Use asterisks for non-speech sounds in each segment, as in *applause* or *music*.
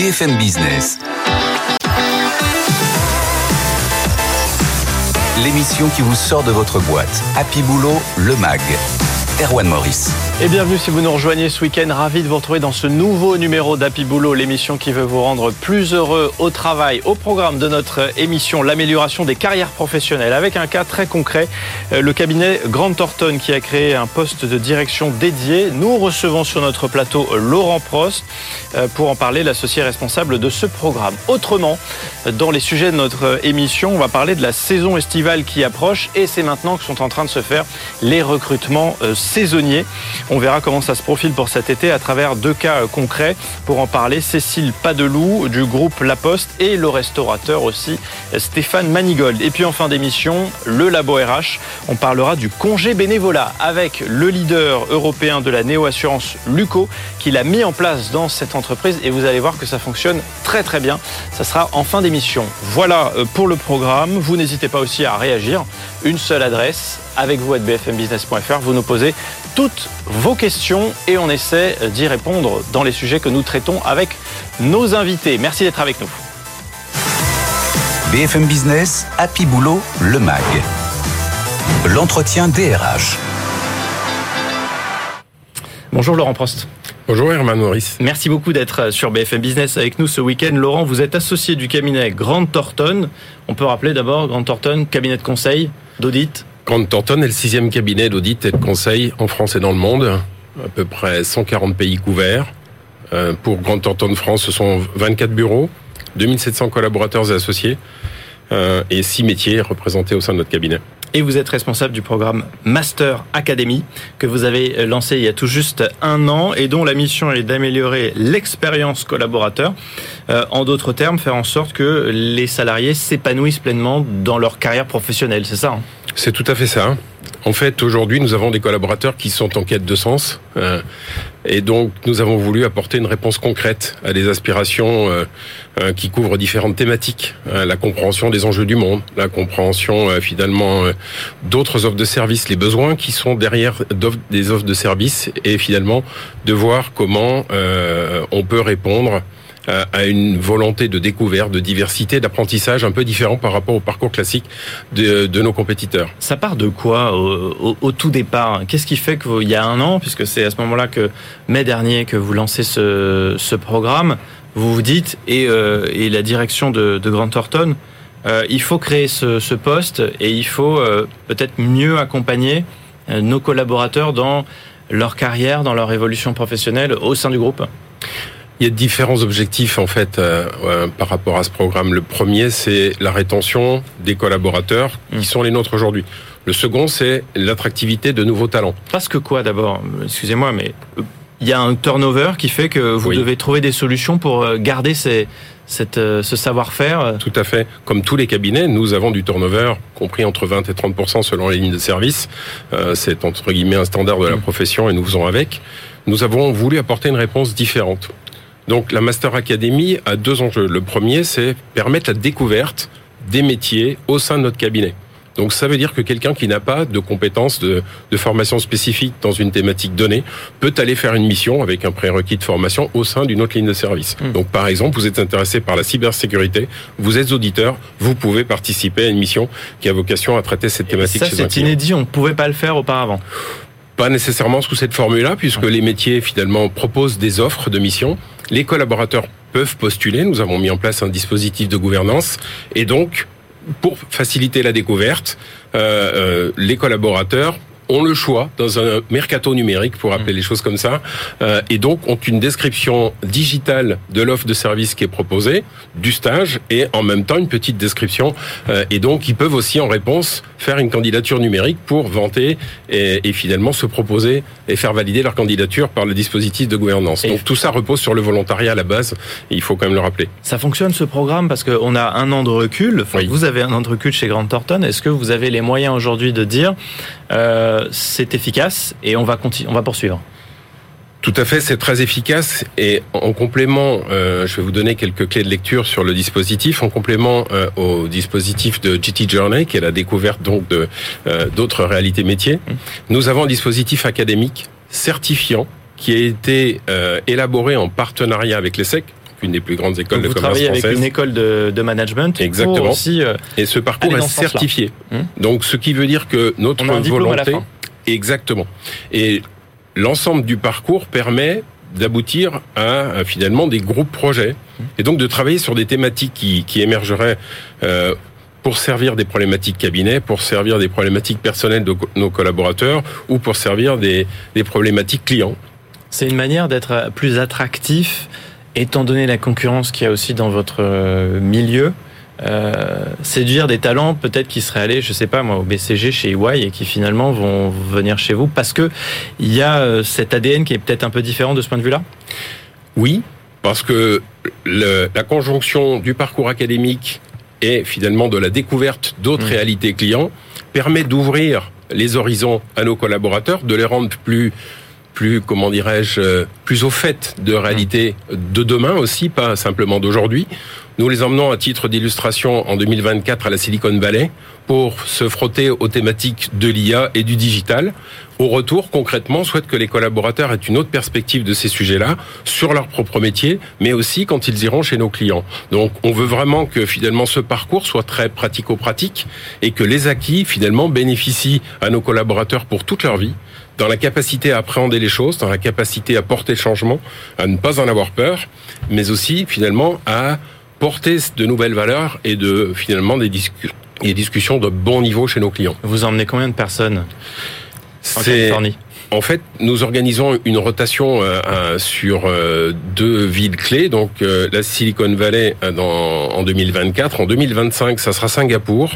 BFM Business. L'émission qui vous sort de votre boîte. Happy Boulot, le MAG. Erwan Maurice. Et bienvenue si vous nous rejoignez ce week-end. Ravi de vous retrouver dans ce nouveau numéro d'Happy Boulot, l'émission qui veut vous rendre plus heureux au travail. Au programme de notre émission, l'amélioration des carrières professionnelles avec un cas très concret. Euh, le cabinet Grant Thornton qui a créé un poste de direction dédié. Nous recevons sur notre plateau Laurent Prost euh, pour en parler, l'associé responsable de ce programme. Autrement, dans les sujets de notre émission, on va parler de la saison estivale qui approche et c'est maintenant que sont en train de se faire les recrutements euh, saisonniers. On verra comment ça se profile pour cet été à travers deux cas concrets. Pour en parler, Cécile Padeloup du groupe La Poste et le restaurateur aussi Stéphane Manigold. Et puis en fin d'émission, le Labo RH. On parlera du congé bénévolat avec le leader européen de la néo-assurance Luco qui l'a mis en place dans cette entreprise et vous allez voir que ça fonctionne très très bien. Ça sera en fin d'émission. Voilà euh, pour le programme. Vous n'hésitez pas aussi à réagir. Une seule adresse avec vous à bfmbusiness.fr. Vous nous posez toutes vos questions et on essaie d'y répondre dans les sujets que nous traitons avec nos invités. Merci d'être avec nous. BFM Business, Happy Boulot, le MAG. L'entretien DRH. Bonjour Laurent Prost. Bonjour Herman Maurice. Merci beaucoup d'être sur BFM Business avec nous ce week-end. Laurent, vous êtes associé du cabinet Grant Thornton. On peut rappeler d'abord Grant Thornton, cabinet de conseil, d'audit. Grant Thornton est le sixième cabinet d'audit et de conseil en France et dans le monde. À peu près 140 pays couverts. Euh, pour Grant Thornton France, ce sont 24 bureaux, 2700 collaborateurs et associés euh, et 6 métiers représentés au sein de notre cabinet et vous êtes responsable du programme Master Academy que vous avez lancé il y a tout juste un an et dont la mission est d'améliorer l'expérience collaborateur. Euh, en d'autres termes, faire en sorte que les salariés s'épanouissent pleinement dans leur carrière professionnelle, c'est ça hein? C'est tout à fait ça. En fait, aujourd'hui, nous avons des collaborateurs qui sont en quête de sens. Euh, et donc, nous avons voulu apporter une réponse concrète à des aspirations euh, euh, qui couvrent différentes thématiques. la compréhension des enjeux du monde, la compréhension finalement d'autres offres de services, les besoins qui sont derrière des offres de services et finalement de voir comment on peut répondre à une volonté de découverte, de diversité, d'apprentissage un peu différent par rapport au parcours classique de, de nos compétiteurs. Ça part de quoi au, tout départ? Qu'est-ce qui fait qu'il y a un an, puisque c'est à ce moment-là que mai dernier que vous lancez ce, ce programme, vous vous dites, et, euh, et la direction de, de Grant Thornton, euh, il faut créer ce, poste et il faut euh, peut-être mieux accompagner nos collaborateurs dans leur carrière, dans leur évolution professionnelle au sein du groupe? Il y a différents objectifs en fait euh, euh, par rapport à ce programme. Le premier, c'est la rétention des collaborateurs qui mmh. sont les nôtres aujourd'hui. Le second, c'est l'attractivité de nouveaux talents. Parce que quoi d'abord Excusez-moi, mais euh, il y a un turnover qui fait que vous devez trouver des solutions pour garder ces, cette, ce savoir-faire Tout à fait. Comme tous les cabinets, nous avons du turnover compris entre 20 et 30 selon les lignes de service. c'est entre guillemets un standard de la mmh. profession et nous faisons avec. Nous avons voulu apporter une réponse différente. Donc la Master Academy a deux enjeux. Le premier, c'est permettre la découverte des métiers au sein de notre cabinet. Donc ça veut dire que quelqu'un qui n'a pas de compétences de, formation spécifique dans une thématique donnée peut aller faire une mission avec un prérequis de formation au sein d'une autre ligne de service. Hmm. Donc par exemple, vous êtes intéressé par la cybersécurité, vous êtes auditeur, vous pouvez participer à une mission qui a vocation à traiter cette thématique. ça c'est inédit, on ne pouvait pas le faire auparavant. Pas nécessairement sous cette formule-là, puisque les métiers finalement proposent des offres de mission. Les collaborateurs peuvent postuler. Nous avons mis en place un dispositif de gouvernance et donc pour faciliter la découverte, euh, euh, les collaborateurs ont le choix dans un mercato numérique, pour appeler les choses comme ça, euh, et donc ont une description digitale de l'offre de service qui est proposée, du stage, et en même temps une petite description. Euh, et donc ils peuvent aussi en réponse faire une candidature numérique pour vanter et, et, finalement se proposer et faire valider leur candidature par le dispositif de gouvernance. donc tout ça repose sur le volontariat à la base, et il faut quand même le rappeler. Ça fonctionne ce programme parce qu'on a un an de recul. Vous avez un an de recul chez Grant Thornton. Est-ce que vous avez les moyens aujourd'hui de dire euh, c'est efficace et on va, on va poursuivre. Tout à fait, c'est très efficace et en complément, euh, je vais vous donner quelques clés de lecture sur le dispositif. En complément euh, au dispositif de GT Journey, qui est la découverte donc de d'autres réalités métiers, mmh. nous avons un dispositif académique certifiant qui a été élaboré en partenariat avec l'ESSEC, une des plus grandes écoles Donc de vous commerce travaillez avec une école de, de management. Exactement. Pour aussi, euh, Et ce parcours est certifié. Hum. Donc, ce qui veut dire que notre on a un diplôme à la volonté, fin. exactement. Et l'ensemble du parcours permet d'aboutir à, finalement des groupes projets et donc de travailler sur des thématiques qui, qui émergeraient euh, pour servir des problématiques cabinet, pour servir des problématiques personnelles de nos collaborateurs ou pour servir des, des problématiques clients. C'est une manière d'être plus attractif, étant donné la concurrence qu'il y a aussi dans votre euh, milieu. Euh, séduire des talents peut-être qui seraient allés, je sais pas moi, au BCG chez EY et qui finalement vont venir chez vous parce que il y a euh, cet ADN qui est peut-être un peu différent de ce point de vue-là? Oui, parce que le- la conjonction du parcours académique et finalement de la découverte d'autres Mmh. réalités clients permet d'ouvrir les horizons à nos collaborateurs, de les rendre plus plus comment dirais-je euh, plus au fait de réalités de demain aussi, pas simplement d'aujourd'hui. Nous les emmenons à titre d'illustration en 2024 à la Silicon Valley pour se frotter aux thématiques de l'IA et du digital. Au retour, concrètement, on souhaite que les collaborateurs aient une autre perspective de ces sujets-là sur leur propre métier, mais aussi quand ils iront chez nos clients. Donc, on veut vraiment que finalement ce parcours soit très pratico-pratique et que les acquis finalement bénéficient à nos collaborateurs pour toute leur vie dans la capacité à appréhender les choses, dans la capacité à porter le changement, à ne pas en avoir peur, mais aussi finalement à porter de nouvelles valeurs et de finalement des, discu- des discussions de bon niveau chez nos clients. Vous emmenez combien de personnes en Californie? en fait, nous organisons une rotation euh, sur euh, deux villes clés, donc euh, la Silicon Valley dans, en 2024. En 2025, ça sera Singapour,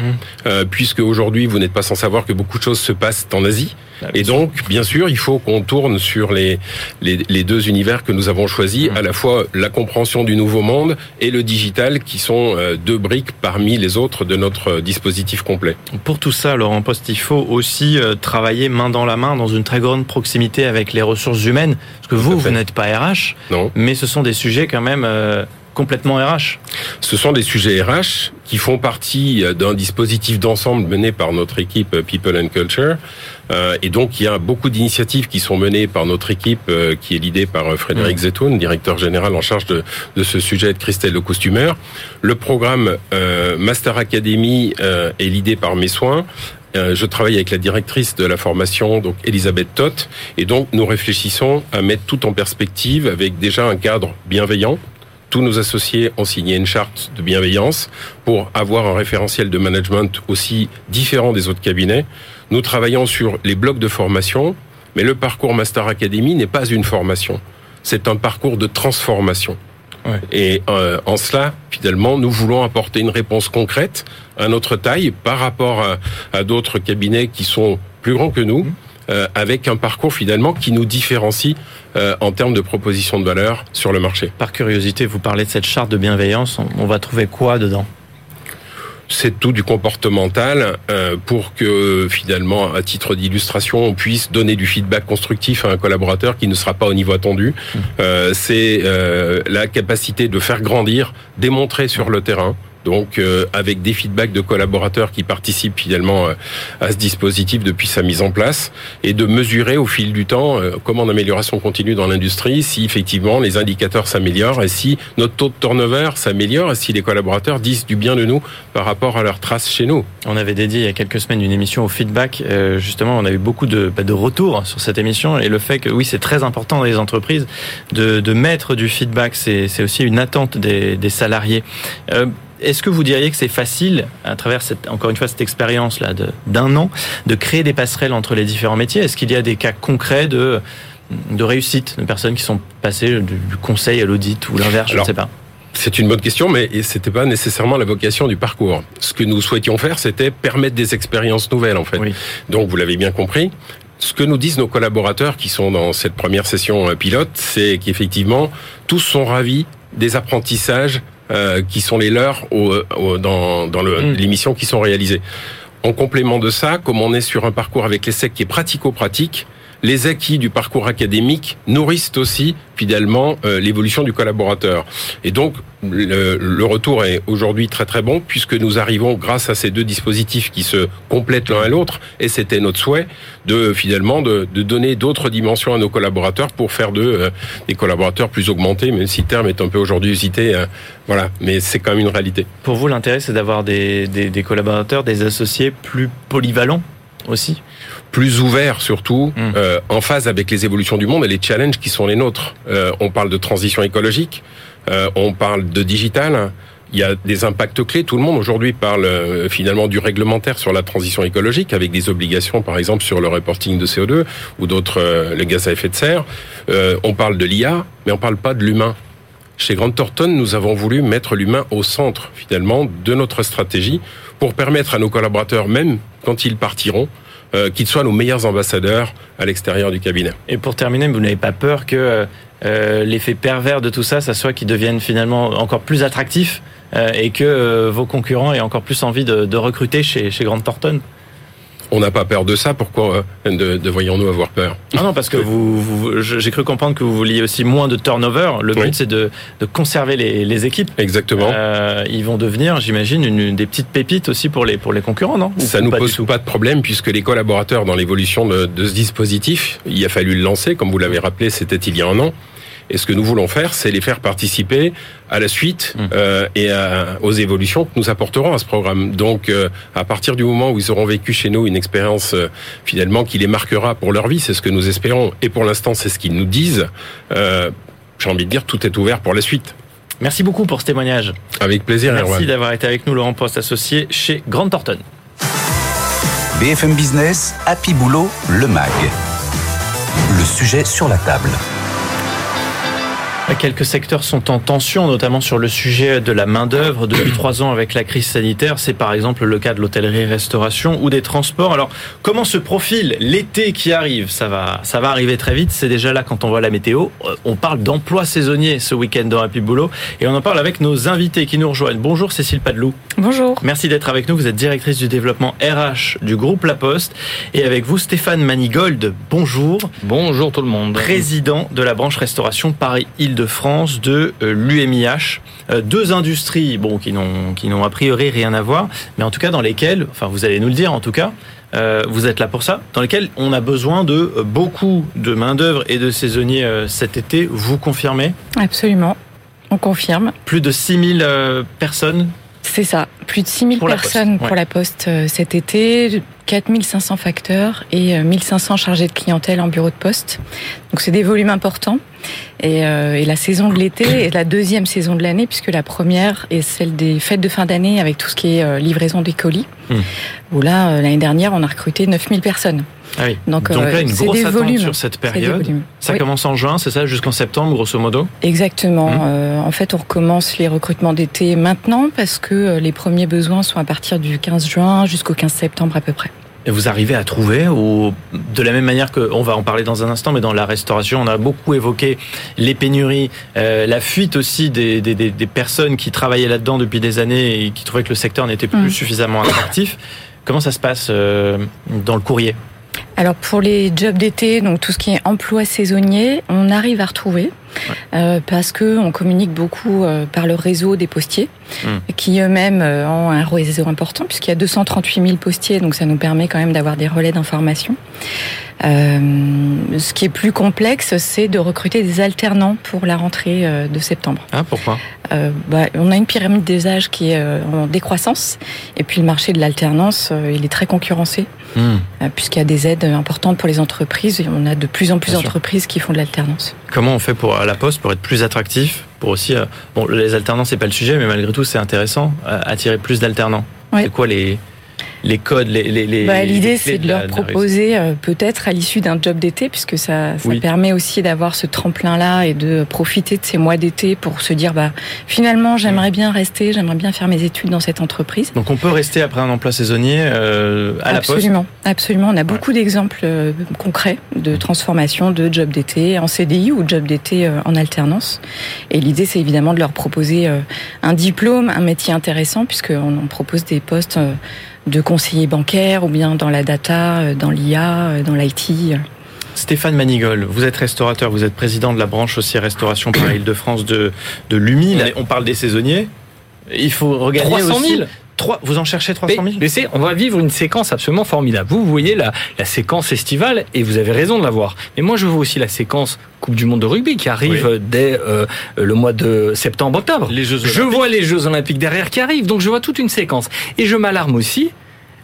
euh, puisque aujourd'hui, vous n'êtes pas sans savoir que beaucoup de choses se passent en Asie. Ah, Et donc, bien sûr, il faut qu'on tourne sur les, les, les deux univers que nous avons choisis, Mhm. à la fois la compréhension du nouveau monde et le digital, qui sont euh, deux briques parmi les autres de notre euh, dispositif complet. Pour tout ça, Laurent Post, il faut aussi euh, travailler main dans la main dans une très grande proximité avec les ressources humaines. Parce que vous, vous n'êtes pas RH, Non mais ce sont des sujets quand même euh, complètement RH. Ce sont des sujets RH qui font partie euh, d'un dispositif d'ensemble mené par notre équipe euh, People and Culture. Euh, et donc, il y a beaucoup d'initiatives qui sont menées par notre équipe, qui est l'idée par Frédéric Mm. Zetoun, directeur général en charge de, de ce sujet de Christelle Le Costumeur. Le programme euh, Master Academy euh, est l'idée par mes soins. Je travaille avec la directrice de la formation, donc Elisabeth Toth, et donc nous réfléchissons à mettre tout en perspective avec déjà un cadre bienveillant, tous nos associés ont signé une charte de bienveillance pour avoir un référentiel de management aussi différent des autres cabinets. Nous travaillons sur les blocs de formation, mais le parcours Master Academy n'est pas une formation. C'est un parcours de transformation. Ouais. Et euh, en cela, finalement, nous voulons apporter une réponse concrète à notre taille par rapport à, à d'autres cabinets qui sont plus grands que nous, euh, avec un parcours finalement qui nous différencie euh, en termes de proposition de valeur sur le marché. Par curiosité, vous parlez de cette charte de bienveillance. On- On va trouver quoi dedans? C'est tout du comportemental euh, pour que finalement, à titre d'illustration, on puisse donner du feedback constructif à un collaborateur qui ne sera pas au niveau attendu. Euh, c'est euh, la capacité de faire grandir, démontrer sur le terrain. Donc, euh, avec des feedbacks de collaborateurs qui participent finalement euh, à ce dispositif depuis sa mise en place, et de mesurer au fil du temps, euh, comme en amélioration continue dans l'industrie, si effectivement les indicateurs s'améliorent et si notre taux de turnover s'améliore et si les collaborateurs disent du bien de nous par rapport à leurs traces chez nous. On avait dédié il y a quelques semaines une émission au feedback. Euh, justement, on a eu beaucoup de, bah, de retours sur cette émission et le fait que oui, c'est très important dans les entreprises de, de mettre du feedback. C'est aussi une attente des, des salariés. Euh, est-ce que vous diriez que c'est facile, à travers cette, encore une fois cette expérience là d'un an, de créer des passerelles entre les différents métiers? Est-ce qu'il y a des cas concrets de de réussite de personnes qui sont passées du, conseil à l'audit ou l'inverse, je ne sais pas. C'est une bonne question, mais c'était pas nécessairement la vocation du parcours. Ce que nous souhaitions faire, c'était permettre des expériences nouvelles, en fait. Oui. Donc, vous l'avez bien compris. Ce que nous disent nos collaborateurs qui sont dans cette première session euh, pilote, c'est qu'effectivement, tous sont ravis des apprentissages euh, qui sont les leurs au, au- dans, dans le- Mm. l'émission qui sont réalisées. En complément de ça, comme on est sur un parcours avec l'ESSEC qui est pratico-pratique, les acquis du parcours académique nourrissent aussi finalement euh, l'évolution du collaborateur. Et donc le, retour est aujourd'hui très très bon puisque nous arrivons grâce à ces deux dispositifs qui se complètent l'un à l'autre et c'était notre souhait de finalement de, donner d'autres dimensions à nos collaborateurs pour faire de euh, des collaborateurs plus augmentés même si le terme est un peu aujourd'hui usité euh, voilà mais c'est quand même une réalité. Pour vous l'intérêt c'est d'avoir des, des collaborateurs des associés plus polyvalents aussi plus ouverts surtout, hmm. euh, en phase avec les évolutions du monde et les challenges qui sont les nôtres. Euh, on parle de transition écologique, euh, on parle de digital. Il y a des impacts clés. Tout le monde aujourd'hui parle euh, finalement du réglementaire sur la transition écologique, avec des obligations, par exemple, sur le reporting de CO2 ou d'autres euh, les gaz à effet de serre. on parle de l'IA, mais on parle pas de l'humain. Chez Grant Thornton, nous avons voulu mettre l'humain au centre, finalement, de notre stratégie pour permettre à nos collaborateurs, même quand ils partiront, euh, qu'ils soient nos meilleurs ambassadeurs à l'extérieur du cabinet. Et pour terminer, vous n'avez pas peur que euh, l'effet pervers de tout ça, ça soit qu'ils deviennent finalement encore plus attractifs euh, et que vos concurrents aient encore plus envie de, recruter chez, chez Grant on n'a pas peur de ça, pourquoi euh, devrions-nous avoir peur? Ah Non, parce que vous, j'ai cru comprendre que vous vouliez aussi moins de turnover. Le but, c'est de, conserver les, équipes. Exactement. Euh, ils vont devenir, j'imagine, une, des petites pépites aussi pour les, pour les concurrents, non? Ça ne nous pose pas de problème, puisque les collaborateurs, dans l'évolution de, de ce dispositif, il a fallu le lancer, comme vous l'avez rappelé, c'était il y a un an. Et ce que nous voulons faire, c'est les faire participer à la suite mmh. euh, et aux évolutions que nous apporterons à ce programme. Donc, euh, à partir du moment où ils auront vécu chez nous une expérience euh, finalement qui les marquera pour leur vie, c'est ce que nous espérons. Et pour l'instant, c'est ce qu'ils nous disent. J'ai envie de dire, tout est ouvert pour la suite. Merci beaucoup pour ce témoignage. Avec plaisir. Merci d'avoir été avec nous, Laurent Post, associé chez Grant Thornton. BFM Business, Happy Boulot, le MAG. Le sujet sur la table. Quelques secteurs sont en tension, notamment sur le sujet de la main-d'œuvre. Depuis *clears throat* trois ans, avec la crise sanitaire, c'est par exemple le cas de l'hôtellerie-restauration ou des transports. Alors, comment se profile l'été qui arrive? Ça va, ça va arriver très vite. C'est déjà là quand on voit la météo. Euh, on parle d'emploi saisonnier ce week-end dans Happy Boulot et on en parle avec nos invités qui nous rejoignent. Bonjour Cécile Padelou. Bonjour. Merci d'être avec nous. Vous êtes directrice du développement RH du groupe La Poste et avec vous Stéphane Manigold. Bonjour. Bonjour tout le monde. Président de la branche restauration Paris-Île de France de euh, l'UMIH. Euh, deux industries bon, qui n'ont qui n'ont a priori rien à voir, mais en tout cas dans lesquelles, enfin vous allez nous le dire en tout cas, euh, vous êtes là pour ça, dans lesquelles on a besoin de beaucoup de main-d'œuvre et de saisonniers cet été. Vous confirmez? Absolument, on confirme. Plus de 6000 personnes c'est ça, plus de 6000 personnes pour la Poste cet été, 4500 facteurs et 1500 chargés de clientèle en bureau de poste. Donc c'est des volumes importants. Et, euh, et, la saison de l'été est la deuxième saison de l'année, puisque la première est celle des fêtes de fin d'année avec tout ce qui est euh, livraison des colis. Où là, euh, l'année dernière, on a recruté 9000 personnes. Ah oui. Donc, Donc là, une grosse attente sur cette période. Ça commence en juin, c'est ça, jusqu'en septembre, grosso modo? Exactement. Hmm. en fait, on recommence les recrutements d'été maintenant parce que les premiers besoins sont à partir du 15 juin jusqu'au 15 septembre à peu près. Et vous arrivez à trouver, ou de la même manière qu'on va en parler dans un instant, mais dans la restauration, on a beaucoup évoqué les pénuries, euh, la fuite aussi des, des, des, personnes qui travaillaient là-dedans depuis des années et qui trouvaient que le secteur n'était plus mm. suffisamment attractif. Comment ça se passe euh, dans le courrier? Alors pour les jobs d'été, donc tout ce qui est emploi saisonnier, on arrive à retrouver euh, parce que on communique beaucoup euh, par le réseau des postiers, hmm. qui eux-mêmes euh, ont un réseau important puisqu'il y a 238 000 postiers, donc ça nous permet quand même d'avoir des relais d'information. Euh, ce qui est plus complexe, c'est de recruter des alternants pour la rentrée euh, de septembre. Ah, pourquoi? Euh, bah, On a une pyramide des âges qui est en décroissance, et puis le marché de l'alternance, il est très concurrencé, hmm. puisqu'il y a des aides importantes pour les entreprises, et on a de plus en plus d'entreprises qui font de l'alternance. Comment on fait pour à la Poste pour être plus attractif pour aussi, bon, les alternants c'est pas le sujet, mais malgré tout c'est intéressant, attirer plus d'alternants. C'est quoi les, les codes, les. les, bah, L'idée, c'est de, leur proposer euh, peut-être à l'issue d'un job d'été, puisque ça, ça permet aussi d'avoir ce tremplin-là et de profiter de ces mois d'été pour se dire, bah, finalement, j'aimerais bien rester, j'aimerais bien faire mes études dans cette entreprise. Donc, on peut rester après un emploi saisonnier euh, à la poste? Absolument, absolument. On a beaucoup d'exemples euh, concrets de transformation de job d'été en CDI ou job d'été en alternance. Et l'idée, c'est évidemment de leur proposer un diplôme, un métier intéressant, puisqu'on propose des postes de conseiller bancaire ou bien dans la data, euh, dans l'IA, euh, dans l'IT. Stéphane Manigol, vous êtes restaurateur, vous êtes président de la branche aussi restauration par Île-de-France de, de l'UMI. On parle des saisonniers. Il faut regagner 300 000 aussi. 3, vous en cherchez 300 000 mais, on va vivre une séquence absolument formidable. Vous, vous voyez la, la séquence estivale et vous avez raison de la voir. Mais moi, je vois aussi la séquence Coupe du Monde de rugby qui arrive Oui. dès euh, le mois de septembre-octobre. Les Jeux Je vois les Jeux Olympiques derrière qui arrivent, donc je vois toute une séquence. Et je m'alarme aussi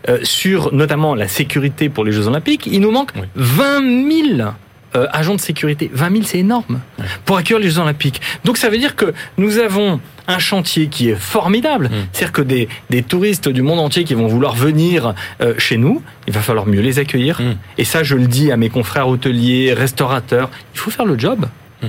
euh, sur notamment la sécurité pour les Jeux Olympiques. Il nous manque Oui. 20 000 euh, agents de sécurité. 20 000, c'est énorme pour accueillir les Jeux Olympiques. Donc ça veut dire que nous avons un chantier qui est formidable. Mm. C'est-à-dire que des, des touristes du monde entier qui vont vouloir venir euh, chez nous, il va falloir mieux les accueillir. Mm. Et ça, je le dis à mes confrères hôteliers, restaurateurs, il faut faire le job.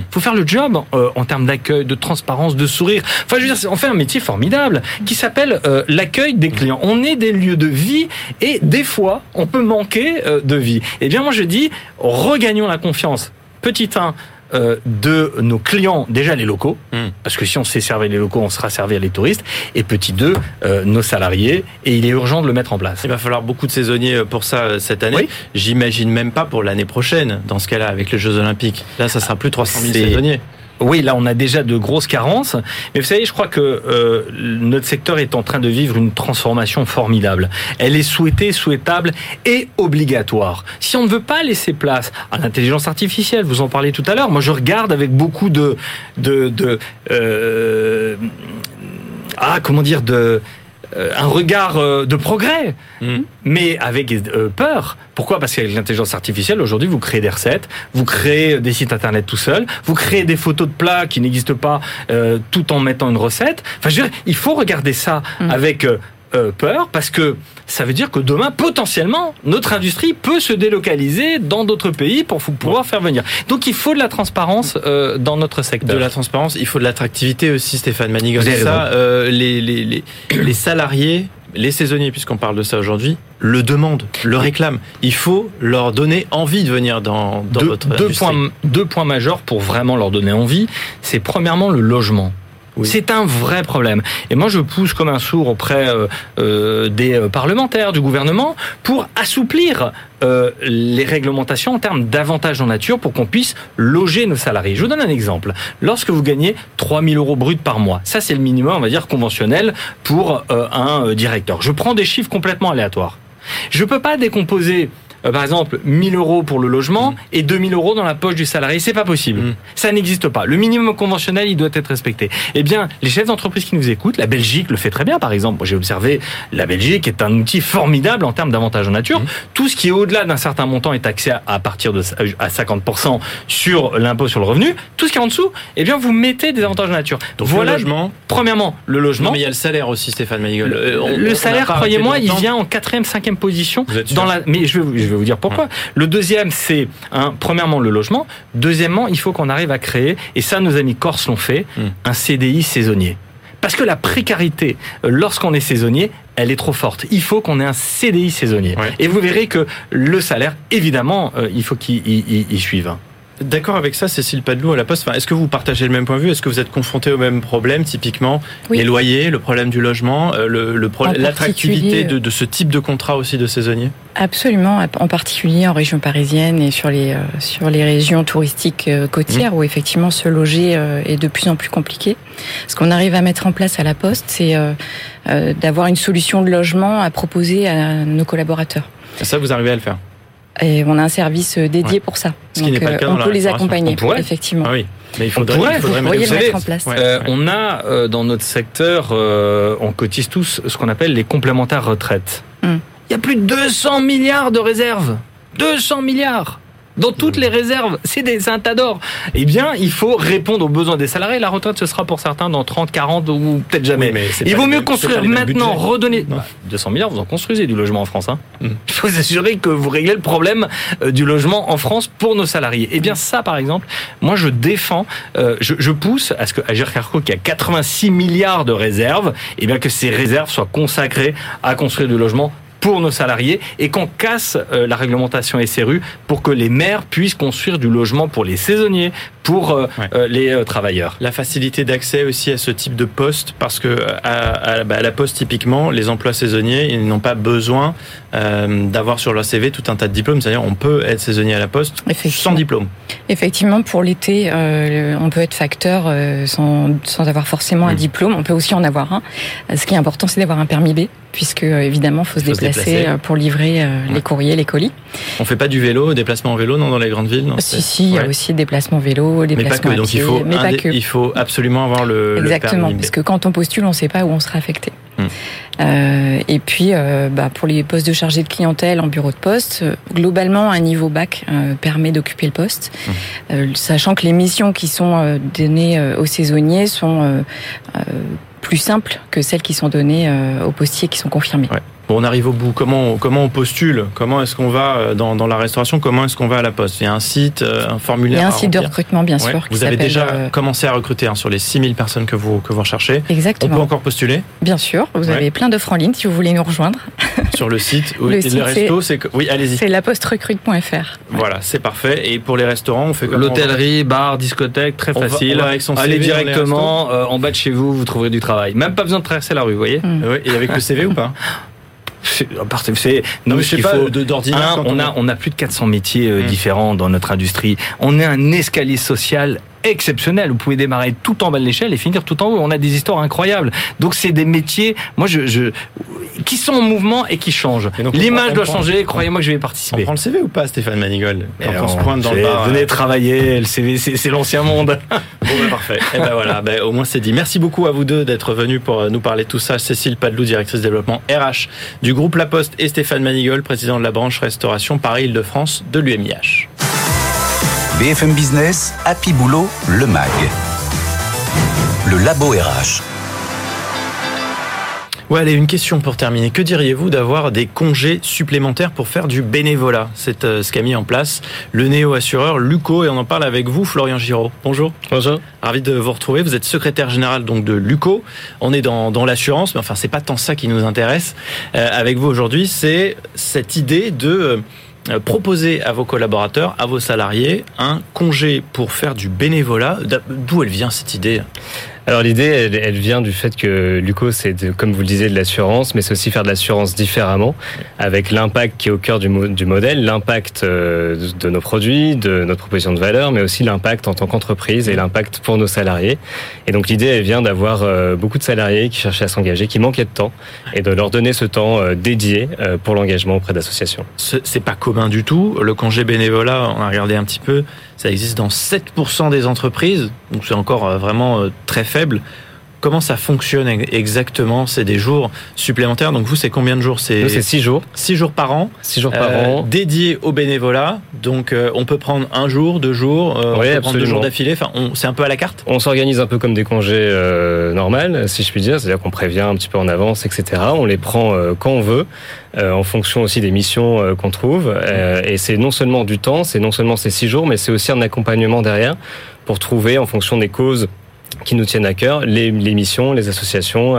Faut faire le job euh, en termes d'accueil, de transparence, de sourire. Enfin, je veux dire, on fait un métier formidable qui s'appelle euh, l'accueil des clients. On est des lieux de vie et des fois, on peut manquer euh, de vie. Eh bien, moi, je dis, regagnons la confiance. Petit 1 euh, de nos clients, déjà les locaux, Mm. parce que si on sait servir les locaux, on sera servir les touristes. Et petit 2, euh, nos salariés. Et il est urgent de le mettre en place. Il va falloir beaucoup de saisonniers euh, pour ça cette année. Oui. J'imagine même pas pour l'année prochaine, dans ce cas-là, avec les Jeux Olympiques. Là, ça sera plus 300 000 C'est- saisonniers. Oui, là, on a déjà de grosses carences. Mais vous savez, je crois que euh, notre secteur est en train de vivre une transformation formidable. Elle est souhaitée, souhaitable et obligatoire. Si on ne veut pas laisser place à l'intelligence artificielle, vous en parlez tout à l'heure, moi je regarde avec beaucoup de... de, de euh, ah, comment dire de un regard euh, de progrès, Mm. mais avec euh, peur. Pourquoi? Parce qu'avec l'intelligence artificielle, aujourd'hui, vous créez des recettes, vous créez des sites internet tout seul, vous créez des photos de plats qui n'existent pas euh, tout en mettant une recette. Enfin, je veux dire, il faut regarder ça Mm. avec euh, peur parce que ça veut dire que demain, potentiellement, notre industrie peut se délocaliser dans d'autres pays pour pou- pouvoir faire venir. Donc, il faut de la transparence euh, dans notre secteur. De la transparence, il faut de l'attractivité aussi, Stéphane C'est ça, euh, les, les, les, les *clears throat* salariés, les saisonniers, puisqu'on parle de ça aujourd'hui, le demandent, le réclament. Il faut leur donner envie de venir dans, dans deux, votre deux industrie. points, deux points majeurs pour vraiment leur donner envie. C'est premièrement le logement. C'est un vrai problème. Et moi, je pousse comme un sourd auprès euh, euh, des euh, parlementaires, du gouvernement, pour assouplir euh, les réglementations en termes d'avantages en nature pour qu'on puisse loger nos salariés. Je vous donne un exemple. Lorsque vous gagnez 3 000 euros bruts par mois, ça c'est le minimum, on va dire, conventionnel pour euh, un euh, directeur. Je prends des chiffres complètement aléatoires. Je peux pas décomposer euh, par exemple 1000 euros pour le logement et 2000 euros dans la poche du salarié. C'est pas possible. Mm. Ça n'existe pas. Le minimum conventionnel, il doit être respecté. Eh bien, les chefs d'entreprise qui nous écoutent, la Belgique le fait très bien, par exemple. Moi, j'ai observé la Belgique est un outil formidable en termes d'avantages en nature. Mm. Tout ce qui est au-delà d'un certain montant est taxé à- partir de à 50% sur l'impôt sur le revenu. Tout ce qui est en dessous, eh bien, vous mettez des avantages en nature. Donc voilà. le logement. Premièrement, le logement. Non, mais il y a le salaire aussi, Stéphane Manigol. Le salaire, croyez-moi, il vient en quatrième, cinquième position. Vous êtes sûr dans la. Mais je vais, vous- je vais vous dire pourquoi. Le deuxième, c'est un, premièrement le logement. Deuxièmement, il faut qu'on arrive à créer, et ça, nos amis corses l'ont fait, Hmm. un CDI saisonnier. Parce que la précarité, euh, lorsqu'on est saisonnier, elle est trop forte. Il faut qu'on ait un CDI saisonnier. Ouais. Et vous verrez que le salaire, évidemment, euh, il faut qu'il il- il- il suive. D'accord avec ça, Cécile Padelou à la Poste. Enfin, Est-ce que vous partagez le même point de vue? Est-ce que vous êtes confronté au même problème, typiquement Oui. les loyers, le problème du logement, euh, le, le pro- En l'attractivité de, de ce type de contrat aussi de saisonniers? Absolument, en particulier en région parisienne et sur les, euh, sur les régions touristiques euh, côtières où effectivement se loger euh, est de plus en plus compliqué. Ce qu'on arrive à mettre en place à la Poste, c'est d'avoir une solution de logement à proposer à nos collaborateurs. Ça, vous arrivez à le faire? Et on a un service euh, dédié Ouais. pour ça. Ce qui n'est pas le euh, cas on dans la peut les accompagner, On pourrait. effectivement. Ah oui. Mais il faudrait, pourrait, il faudrait vous mettre- pourriez vous le savez, mettre en place. Ouais, Euh. On a euh, dans notre secteur, euh, on cotise tous ce qu'on appelle les complémentaires retraites. Hmm. Il y a plus de 200 milliards de réserves. 200 milliards dans toutes les réserves, c'est des- un tas d'or. Eh bien, il faut répondre aux besoins des salariés. La retraite, ce sera pour certains dans 30, 40 ou peut-être jamais. Oui, mais c'est il vaut mieux construire maintenant, redonner. Non. Bah, 200 milliards, vous en construisez du logement en France. Hein. Mm. Il faut vous assurer que vous réglez le problème euh, du logement en France pour nos salariés. Eh bien, ça, par exemple, moi, je défends, euh, je, je pousse à ce que Agir Carco, qui a 86 milliards de réserves, eh bien que ces réserves soient consacrées à construire du logement pour nos salariés et qu'on casse euh, la réglementation SRU pour que les maires puissent construire du logement pour les saisonniers, pour les travailleurs. La facilité d'accès aussi à ce type de poste, parce que à, bah, la poste typiquement, les emplois saisonniers, ils n'ont pas besoin d'avoir sur leur CV tout un tas de diplômes. C'est-à-dire, on peut être saisonnier à la poste sans diplôme. Effectivement, pour l'été, on peut être facteur sans, sans avoir forcément un hmm. diplôme. On peut aussi en avoir un. Ce qui est important, c'est d'avoir un permis B puisque euh, évidemment, faut se faut déplacer, se déplacer, euh, pour livrer euh, les courriers, les colis. On fait pas du vélo, déplacement en vélo, non, dans les grandes villes. Non, si, si, il y a aussi déplacement vélo, mais pas que, donc il faut, mais pas que. il faut absolument avoir le exactement, le parce que quand on postule, on ne sait pas où on sera affecté. Hmm. Euh, et puis, euh, bah, pour les postes de chargé de clientèle en bureau de poste, globalement, un niveau bac euh, permet d'occuper le poste, hmm. sachant que les missions qui sont données aux saisonniers sont plus simples que celles qui sont données euh, aux postiers qui sont confirmés. Bon, on arrive au bout. Comment, comment on postule? Comment est-ce qu'on va euh, dans, dans, la restauration? Comment est-ce qu'on va à la poste? Il y a un site, euh, un formulaire Il y a un site de recrutement, bien sûr. Vous avez déjà commencé à recruter hein, sur les 6000 personnes que vous, que vous recherchez. Exactement. On peut encore postuler? Bien sûr. Vous avez plein d'offres en ligne si vous voulez nous rejoindre. *laughs* Sur le site oui. le, site, le resto, c'est... Oui, allez-y. C'est lapostrecrute.fr. Voilà, c'est parfait. Et pour les restaurants, on fait comment? L'hôtellerie, bar, discothèque, très facile. Allez directement en bas de chez vous, vous trouverez du travail. Même pas besoin de traverser la rue, vous voyez mm. Et avec le CV ou pas? *laughs* c'est non mais sais pas d'ordinaire on, a on a plus de 400 métiers euh, mm. différents dans notre industrie on est un escalier social exceptionnel. Vous pouvez démarrer tout en bas de l'échelle et finir tout en haut. On a des histoires incroyables. Donc c'est des métiers, moi je, je, qui sont en mouvement et qui changent. L'image doit changer. Croyez-moi que je vais participer. On prend le CV ou pas, Stéphane Manigol Quand on, se pointe dans le bar. Venez euh, travailler. Le CV, c'est l'ancien monde. *laughs* bon, ben, parfait. Et eh ben voilà. Ben, au moins c'est dit. Merci beaucoup à vous deux d'être venus pour euh, nous parler de tout ça. Cécile Padelou, directrice développement RH du groupe La Poste, et Stéphane Manigol, président de la branche restauration Paris-Île-de-France de l'UMIH. BFM Business, Happy Boulot, le MAG. Le Labo RH. Ouais, allez, une question pour terminer. Que diriez-vous d'avoir des congés supplémentaires pour faire du bénévolat? C'est euh, ce qu'a mis en place le néo-assureur Luco et on en parle avec vous, Florian Giraud. Bonjour. Bonjour. Ravi de vous retrouver. Vous êtes secrétaire général donc de Luco. On est dans, dans l'assurance, mais enfin c'est pas tant ça qui nous intéresse. Euh, avec vous aujourd'hui, c'est cette idée de euh, euh, proposer à vos collaborateurs, à vos salariés, un congé pour faire du bénévolat. D'où elle vient cette idée? Alors l'idée, elle, vient du fait que Luco, c'est comme vous le disiez, de l'assurance, mais c'est aussi faire de l'assurance différemment, avec l'impact qui est au cœur du, du modèle, l'impact euh, de nos produits, de notre proposition de valeur, mais aussi l'impact en tant qu'entreprise et l'impact pour nos salariés. Et donc l'idée, elle vient d'avoir euh, beaucoup de salariés qui cherchaient à s'engager, qui manquaient de temps, et de leur donner ce temps euh, dédié pour l'engagement auprès d'associations. C'est pas commun du tout. Le congé bénévolat, on a regardé un petit peu, ça existe dans 7% des entreprises, donc c'est encore euh, vraiment euh, très faible. Comment ça fonctionne exactement? C'est des jours supplémentaires. Donc vous, c'est combien de jours? C'est six jours. Six jours par an. Six jours par euh, an. Dédiés au bénévolat. Donc on peut prendre un jour, deux jours, on peut prendre deux jours d'affilée. Enfin, c'est un peu à la carte? On s'organise un peu comme des congés euh, normales, si je puis dire. C'est-à-dire qu'on prévient un petit peu en avance, etc. On les prend quand on veut. Euh, en fonction aussi des missions euh, qu'on trouve. Euh, et c'est non seulement du temps, c'est non seulement ces six jours, mais c'est aussi un accompagnement derrière pour trouver, en fonction des causes qui nous tiennent à cœur, les, missions, les associations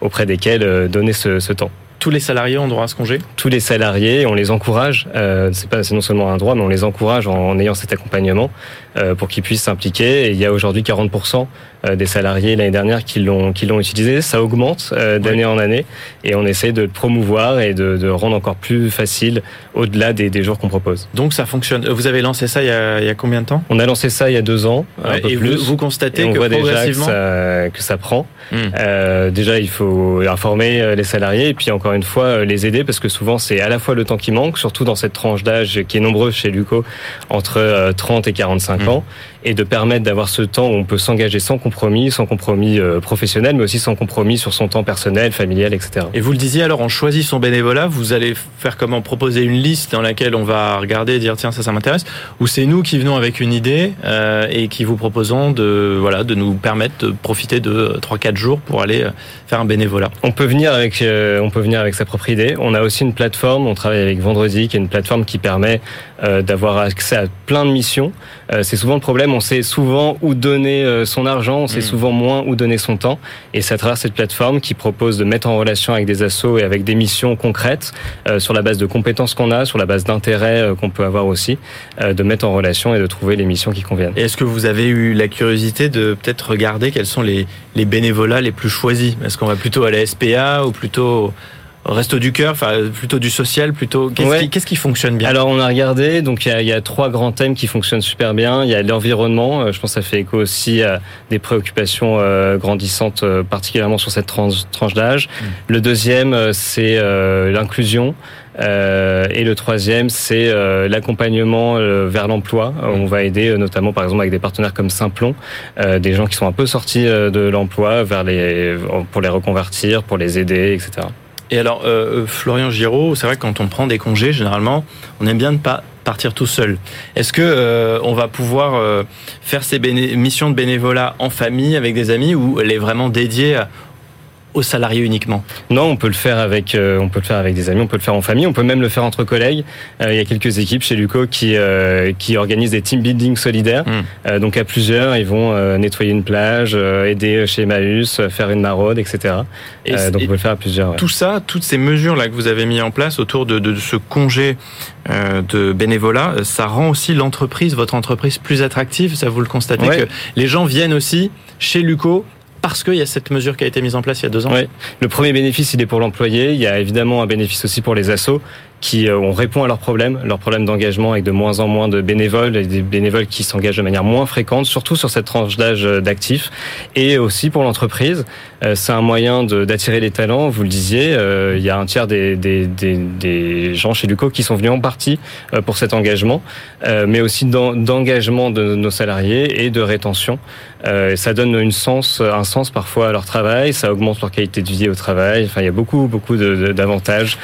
auprès desquelles donner ce, ce temps tous les salariés ont droit à ce congé Tous les salariés, on les encourage. Euh, c'est pas, c'est non seulement un droit, mais on les encourage en, ayant cet accompagnement euh, pour qu'ils puissent s'impliquer. Et il y a aujourd'hui 40% euh, des salariés l'année dernière qui l'ont qui l'ont utilisé. Ça augmente euh, d'année en année, et on essaie de le promouvoir et de, de rendre encore plus facile au-delà des, des jours qu'on propose. Donc ça fonctionne. Vous avez lancé ça il y a, il y a combien de temps? On a lancé ça il y a deux ans. un peu et plus. Vous, vous constatez que voit progressivement... déjà que ça, que ça prend. Hmm. déjà, il faut informer les salariés et puis encore une fois euh, les aider parce que souvent c'est à la fois le temps qui manque, surtout dans cette tranche d'âge qui est nombreuse chez Luco entre 30 euh, et 45 mmh. ans et de permettre d'avoir ce temps où on peut s'engager sans compromis, sans compromis euh, professionnel, mais aussi sans compromis sur son temps personnel, familial, etc. Et vous le disiez, alors on choisit son bénévolat, vous allez faire comment? Proposer une liste dans laquelle on va regarder et dire tiens ça ça m'intéresse, ou c'est nous qui venons avec une idée euh, et qui vous proposons de voilà de nous permettre de profiter de 3-4 jours pour aller euh, faire un bénévolat? On peut venir avec on peut venir avec sa propre idée. On a aussi une plateforme, on travaille avec Vendredi, qui est une plateforme qui permet euh, d'avoir accès à plein de missions. Euh, c'est souvent le problème, on sait souvent où donner euh, son argent, on sait mm. souvent moins où donner son temps. Et c'est à travers cette plateforme qui propose de mettre en relation avec des assos et avec des missions concrètes, sur la base de compétences qu'on a, sur la base d'intérêts qu'on peut avoir aussi, de mettre en relation et de trouver les missions qui conviennent. Est-ce que vous avez eu la curiosité de peut-être regarder quels sont les, les bénévolats les plus choisis? Est-ce qu'on va plutôt à la SPA ou plutôt Resto du cœur, enfin plutôt du social, plutôt qu'est-ce qui, fonctionne bien? Alors on a regardé, donc il y a, trois grands thèmes qui fonctionnent super bien. Il y a l'environnement, euh, je pense que ça fait écho aussi à des préoccupations euh, grandissantes, euh, particulièrement sur cette tranche d'âge. Mm. Le deuxième, c'est l'inclusion. et le troisième, c'est l'accompagnement vers l'emploi. On va aider notamment, par exemple, avec des partenaires comme Simplon, des gens qui sont un peu sortis de l'emploi vers les pour les reconvertir, pour les aider, etc. Et alors, euh, euh, Florian Giraud, c'est vrai que quand on prend des congés, généralement, on aime bien ne pas partir tout seul. Est-ce que euh, on va pouvoir faire ces missions de bénévolat en famille avec des amis ou elle est vraiment dédiée aux salariés uniquement Non, on peut le faire avec, euh, on peut le faire avec des amis, on peut le faire en famille, on peut même le faire entre collègues. Euh, il y a quelques équipes chez Luco qui euh, qui organisent des team building solidaires. Hmm. donc à plusieurs, ils vont nettoyer une plage, aider chez Emmaüs, faire une maraude, etc. Et donc on peut le faire à plusieurs. Tout ça, toutes ces mesures là que vous avez mis en place autour de, de ce congé de bénévolat, ça rend aussi l'entreprise, votre entreprise, plus attractive. Ça vous le constatez que les gens viennent aussi chez Luco parce qu'il y a cette mesure qui a été mise en place il y a deux ans. Oui. Le premier bénéfice, il est pour l'employé. Il y a évidemment un bénéfice aussi pour les assos qui euh, on répond à leurs problèmes, leurs problèmes d'engagement avec de moins en moins de bénévoles et des bénévoles qui s'engagent de manière moins fréquente, surtout sur cette tranche d'âge euh, d'actifs, et aussi pour l'entreprise. Euh, c'est un moyen d'attirer les talents. Vous le disiez, il y a un tiers des, des, des, des, gens chez Luco qui sont venus en partie pour cet engagement, mais aussi d'engagement de nos salariés et de rétention. ça donne une sens, un sens parfois à leur travail, ça augmente leur qualité de vie au travail. Enfin, il y a beaucoup, beaucoup d'avantages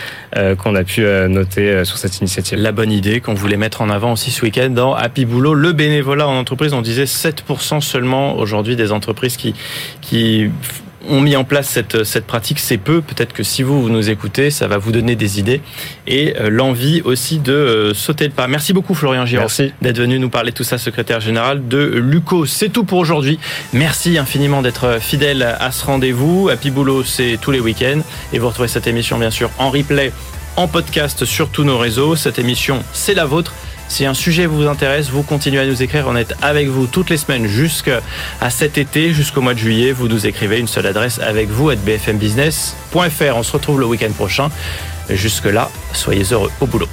qu'on a pu noter euh, sur cette initiative. La bonne idée qu'on voulait mettre en avant aussi ce week-end dans Happy Boulot, le bénévolat en entreprise. On disait 7% seulement aujourd'hui des entreprises qui, qui ont mis en place cette, cette pratique, c'est peu. Peut-être que si vous, vous nous écoutez, ça va vous donner des idées et euh, l'envie aussi de euh, sauter le pas. Merci beaucoup Florian Giraud d'être venu nous parler de tout ça, secrétaire général de Luco. C'est tout pour aujourd'hui. Merci infiniment d'être fidèle à ce rendez-vous. Happy Boulot, c'est tous les week-ends et vous retrouvez cette émission bien sûr en replay en podcast sur tous nos réseaux. Cette émission, c'est la vôtre. Si un sujet vous intéresse, vous continuez à nous écrire. On est avec vous toutes les semaines jusqu'à cet été, jusqu'au mois de juillet. Vous nous écrivez une seule adresse avec vous à bfmbusiness.fr. On se retrouve le week-end prochain. Jusque-là, soyez heureux au boulot.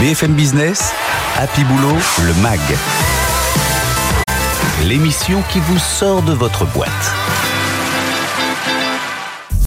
BFM Business, Happy Boulot, le MAG. L'émission qui vous sort de votre boîte.